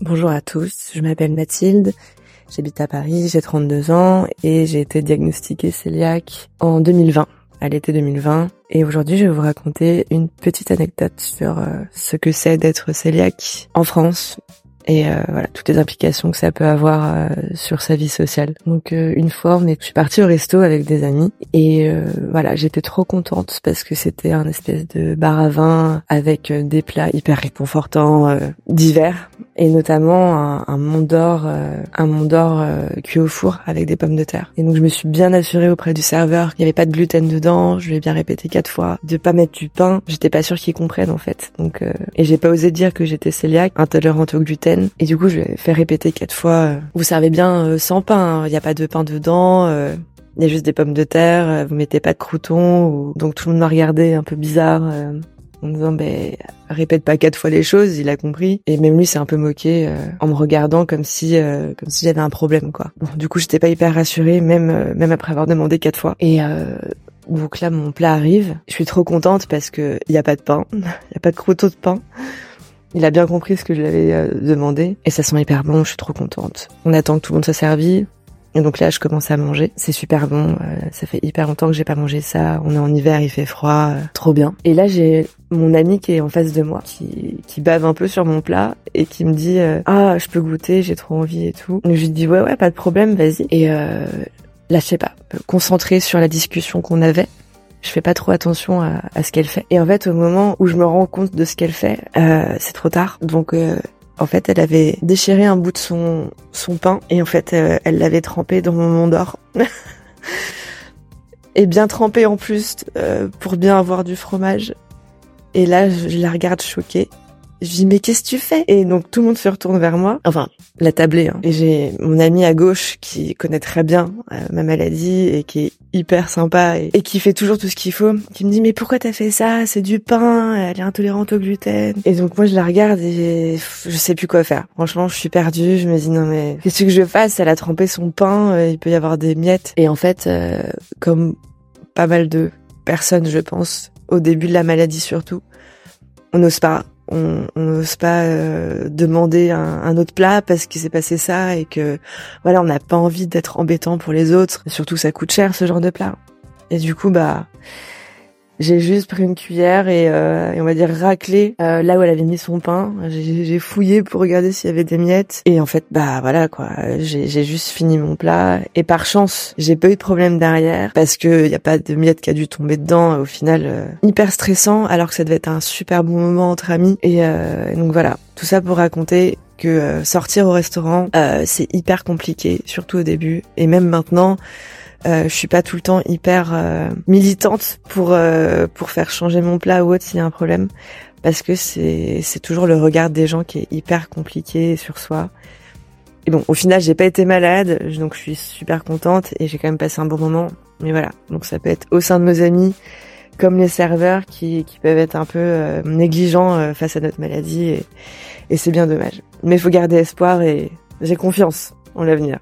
Bonjour à tous, je m'appelle Mathilde, j'habite à Paris, j'ai 32 ans et j'ai été diagnostiquée cœliaque en 2020, à l'été 2020. Et aujourd'hui, je vais vous raconter une petite anecdote sur euh, ce que c'est d'être cœliaque en France et euh, voilà toutes les implications que ça peut avoir euh, sur sa vie sociale. Donc euh, une fois, on est, je suis partie au resto avec des amis et voilà, j'étais trop contente parce que c'était un espèce de bar à vin avec des plats hyper réconfortants divers et notamment un, un mont d'or, un mont d'or cuit au four avec des pommes de terre. Et donc je me suis bien assurée auprès du serveur qu'il n'y avait pas de gluten dedans. Je lui ai bien répété quatre fois de pas mettre du pain. J'étais pas sûre qu'il comprenne en fait. Donc et j'ai pas osé dire que j'étais cœliaque, intolérante au gluten et du coup, je vais faire répéter quatre fois. Euh, vous servez bien euh, sans pain. Hein. Il n'y a pas de pain dedans. Euh, il y a juste des pommes de terre. Vous mettez pas de croutons. Donc tout le monde m'a regardé un peu bizarre. en me disant ben répète pas quatre fois les choses, il a compris et même lui s'est un peu moqué en me regardant comme si comme si j'avais un problème quoi. Bon, du coup, j'étais pas hyper rassurée même même après avoir demandé quatre fois et donc là mon plat arrive, je suis trop contente parce que y a pas de pain, il y a pas de croûtons de pain. Il a bien compris ce que je lui avais euh, demandé et ça sent hyper bon, je suis trop contente. On attend que tout le monde soit servi. Et donc là, je commence à manger. C'est super bon. Euh, ça fait hyper longtemps que j'ai pas mangé ça. On est en hiver, il fait froid, euh, trop bien. Et là, j'ai mon ami qui est en face de moi, qui, qui bave un peu sur mon plat et qui me dit ah je peux goûter, j'ai trop envie et tout. Donc je lui dis ouais ouais pas de problème, vas-y. Et là, je sais pas, concentré sur la discussion qu'on avait je fais pas trop attention à, ce qu'elle fait. Et en fait, au moment où je me rends compte de ce qu'elle fait, euh, c'est trop tard. Donc, euh, en fait, elle avait déchiré un bout de son son pain et en fait, euh, elle l'avait trempé dans mon monde d'or. et bien trempé en plus euh, pour bien avoir du fromage. Et là, je la regarde choquée je dis mais qu'est-ce que tu fais? Et donc tout le monde se retourne vers moi, enfin la tablée. Hein. Et j'ai mon ami à gauche qui connaît très bien euh, ma maladie et qui est hyper sympa et, qui fait toujours tout ce qu'il faut, qui me dit mais pourquoi t'as fait ça? C'est du pain, elle est intolérante au gluten. Et donc moi je la regarde et je sais plus quoi faire. Franchement je suis perdue, je me dis non mais qu'est-ce que je fasse? Elle a trempé son pain, euh, il peut y avoir des miettes. Et en fait euh, comme pas mal de personnes je pense, au début de la maladie surtout, on n'ose pas on n'ose pas euh, demander un, autre plat parce qu'il s'est passé ça et que voilà on n'a pas envie d'être embêtant pour les autres. Surtout ça coûte cher ce genre de plat. Et du coup bah j'ai juste pris une cuillère et, euh, on va dire raclé euh, là où elle avait mis son pain. J'ai fouillé pour regarder s'il y avait des miettes. Et en fait, bah voilà quoi, j'ai juste fini mon plat. Et par chance, j'ai pas eu de problème derrière parce que y a pas de miettes qui a dû tomber dedans. Au final, euh, hyper stressant alors que ça devait être un super bon moment entre amis. Et euh, donc voilà, tout ça pour raconter que euh, sortir au restaurant, c'est hyper compliqué, surtout au début. Et même maintenant, euh, je suis pas tout le temps hyper euh, militante pour euh, pour faire changer mon plat ou autre s'il y a un problème parce que c'est c'est toujours le regard des gens qui est hyper compliqué sur soi. Et bon, au final, j'ai pas été malade, donc je suis super contente et j'ai quand même passé un bon moment. Mais voilà, donc ça peut être au sein de nos amis comme les serveurs qui, qui peuvent être un peu négligents face à notre maladie et, et c'est bien dommage. Mais faut garder espoir et j'ai confiance en l'avenir.